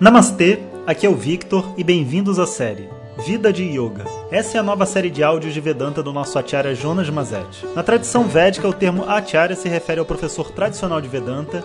Namastê, aqui é o Victor e bem-vindos à série Vida de Yoga. Essa é a nova série de áudios de Vedanta do nosso Acharya Jonas Mazet. Na tradição védica, o termo Acharya se refere ao professor tradicional de Vedanta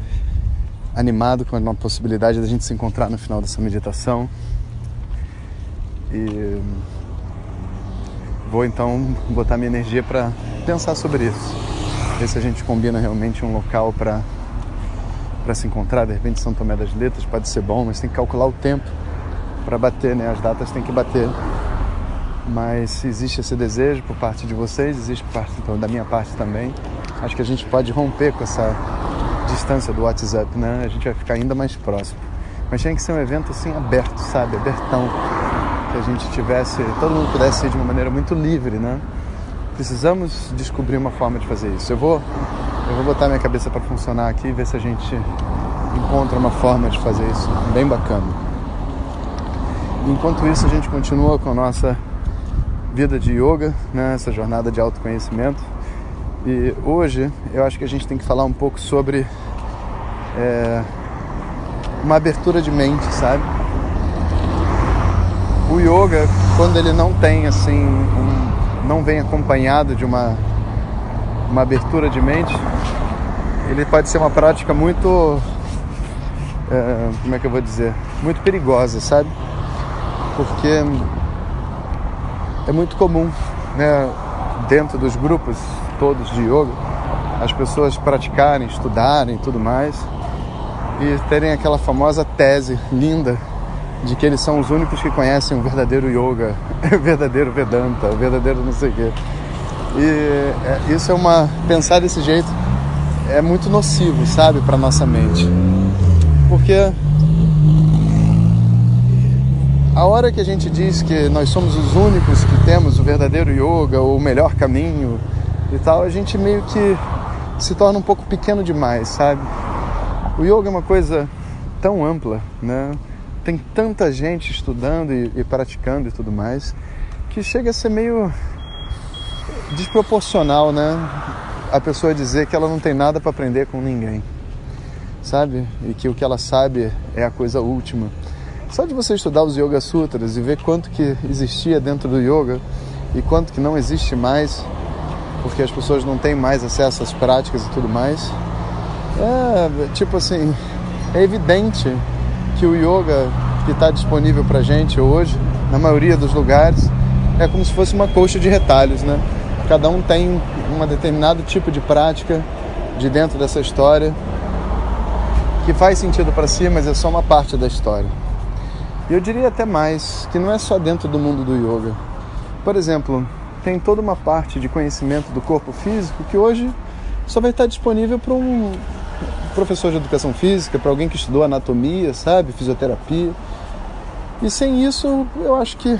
animado com a possibilidade da gente se encontrar no final dessa meditação e vou então botar minha energia para pensar sobre isso. Ver se a gente combina realmente um local para para se encontrar, de repente São Tomé das Letras pode ser bom, mas tem que calcular o tempo para bater, né? As datas têm que bater. Mas se existe esse desejo por parte de vocês, existe parte então, da minha parte também, acho que a gente pode romper com essa distância do WhatsApp, né? A gente vai ficar ainda mais próximo. Mas tinha que ser um evento assim aberto, sabe? Abertão. Que a gente tivesse, todo mundo pudesse ir de uma maneira muito livre, né? Precisamos descobrir uma forma de fazer isso. Eu vou, eu vou botar minha cabeça para funcionar aqui e ver se a gente encontra uma forma de fazer isso bem bacana. Enquanto isso, a gente continua com a nossa vida de yoga, né? essa jornada de autoconhecimento. E hoje eu acho que a gente tem que falar um pouco sobre é, uma abertura de mente, sabe? O yoga, quando ele não tem assim, um, não vem acompanhado de uma, uma abertura de mente, ele pode ser uma prática muito, é, como é que eu vou dizer, muito perigosa, sabe? Porque é muito comum, né, dentro dos grupos todos de yoga, as pessoas praticarem, estudarem tudo mais, e terem aquela famosa tese linda de que eles são os únicos que conhecem o verdadeiro yoga, o verdadeiro Vedanta, o verdadeiro não sei o quê. E é, isso é uma. Pensar desse jeito é muito nocivo, sabe, para nossa mente. Porque a hora que a gente diz que nós somos os únicos que temos o verdadeiro yoga, ou o melhor caminho, e tal, a gente meio que se torna um pouco pequeno demais, sabe? O yoga é uma coisa tão ampla, né? Tem tanta gente estudando e, e praticando e tudo mais, que chega a ser meio desproporcional, né? A pessoa dizer que ela não tem nada para aprender com ninguém, sabe? E que o que ela sabe é a coisa última. Só de você estudar os Yoga Sutras e ver quanto que existia dentro do yoga e quanto que não existe mais, porque as pessoas não têm mais acesso às práticas e tudo mais. É, tipo assim, é evidente que o yoga que está disponível para gente hoje, na maioria dos lugares, é como se fosse uma coxa de retalhos, né? Cada um tem um determinado tipo de prática de dentro dessa história que faz sentido para si, mas é só uma parte da história. E eu diria até mais, que não é só dentro do mundo do yoga. Por exemplo, tem toda uma parte de conhecimento do corpo físico que hoje só vai estar disponível para um professor de educação física, para alguém que estudou anatomia, sabe, fisioterapia. E sem isso, eu acho que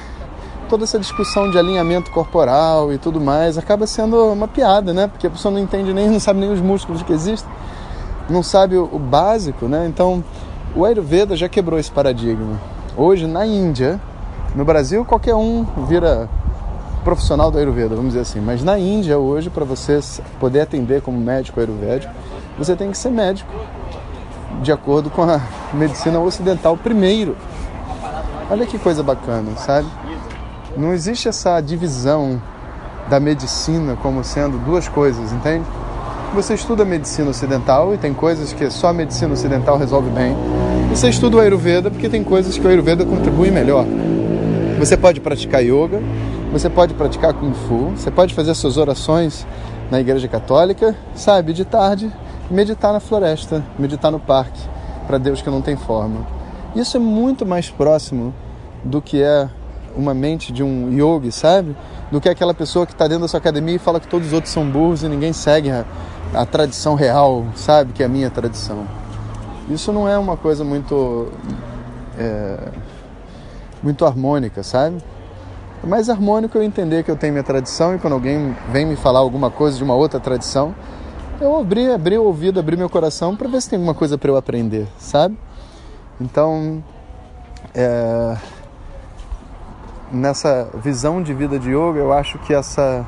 toda essa discussão de alinhamento corporal e tudo mais acaba sendo uma piada, né? Porque a pessoa não entende nem, não sabe nem os músculos que existem, não sabe o, básico, né? Então, o Ayurveda já quebrou esse paradigma. Hoje, na Índia, no Brasil, qualquer um vira profissional do Ayurveda, vamos dizer assim. Mas na Índia hoje, para você poder atender como médico ayurvédico, você tem que ser médico de acordo com a medicina ocidental primeiro. Olha que coisa bacana, sabe? Não existe essa divisão da medicina como sendo duas coisas, entende? Você estuda medicina ocidental e tem coisas que só a medicina ocidental resolve bem. Você estuda o Ayurveda porque tem coisas que o Ayurveda contribui melhor. Você pode praticar yoga, você pode praticar Kung Fu, você pode fazer suas orações na igreja católica, sabe, de tarde, meditar na floresta, meditar no parque, para Deus que não tem forma. Isso é muito mais próximo do que é uma mente de um yogi, sabe? Do que aquela pessoa que está dentro da sua academia e fala que todos os outros são burros e ninguém segue a, a tradição real, sabe? Que é a minha tradição. Isso não é uma coisa muito. É muito harmônica, sabe? É mais harmônico eu entender que eu tenho minha tradição e quando alguém vem me falar alguma coisa de uma outra tradição, eu abri, abri o ouvido, abri meu coração para ver se tem alguma coisa para eu aprender, sabe? Então, é, nessa visão de vida de yoga, eu acho que essa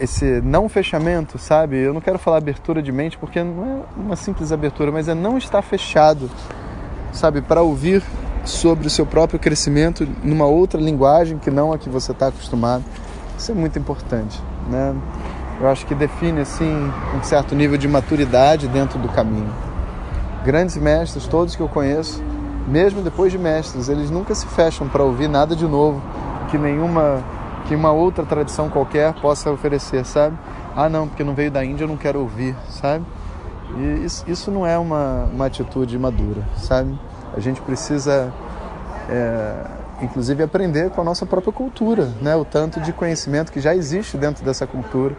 esse não fechamento, sabe? Eu não quero falar abertura de mente porque não é uma simples abertura, mas é não estar fechado, sabe, para ouvir sobre o seu próprio crescimento numa outra linguagem que não a que você está acostumado. Isso é muito importante, né? Eu acho que define assim um certo nível de maturidade dentro do caminho. Grandes mestres, todos que eu conheço, mesmo depois de mestres, eles nunca se fecham para ouvir nada de novo que nenhuma que uma outra tradição qualquer possa oferecer, sabe? Ah, não, porque não veio da Índia, eu não quero ouvir, sabe? E isso, isso não é uma, uma atitude madura, sabe? A gente precisa, é, inclusive, aprender com a nossa própria cultura, né? O tanto de conhecimento que já existe dentro dessa cultura.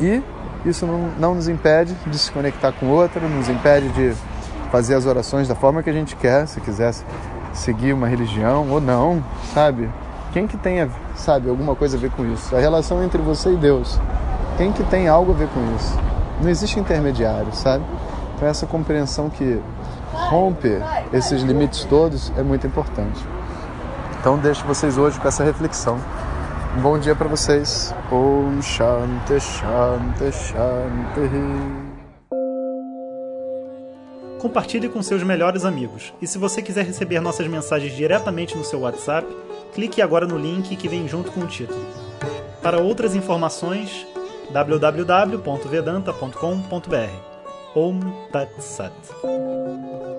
E isso não, não nos impede de se conectar com outra, nos impede de fazer as orações da forma que a gente quer, se quisesse seguir uma religião ou não, sabe? Quem que tem, sabe, alguma coisa a ver com isso? A relação entre você e Deus. Quem que tem algo a ver com isso? Não existe intermediário, sabe? Então essa compreensão que rompe esses limites todos é muito importante. Então deixo vocês hoje com essa reflexão. Um bom dia para vocês. Om Shanti Shanti Shanti. Compartilhe com seus melhores amigos. E se você quiser receber nossas mensagens diretamente no seu WhatsApp, clique agora no link que vem junto com o título. Para outras informações, www.vedanta.com.br. Om Tat Sat.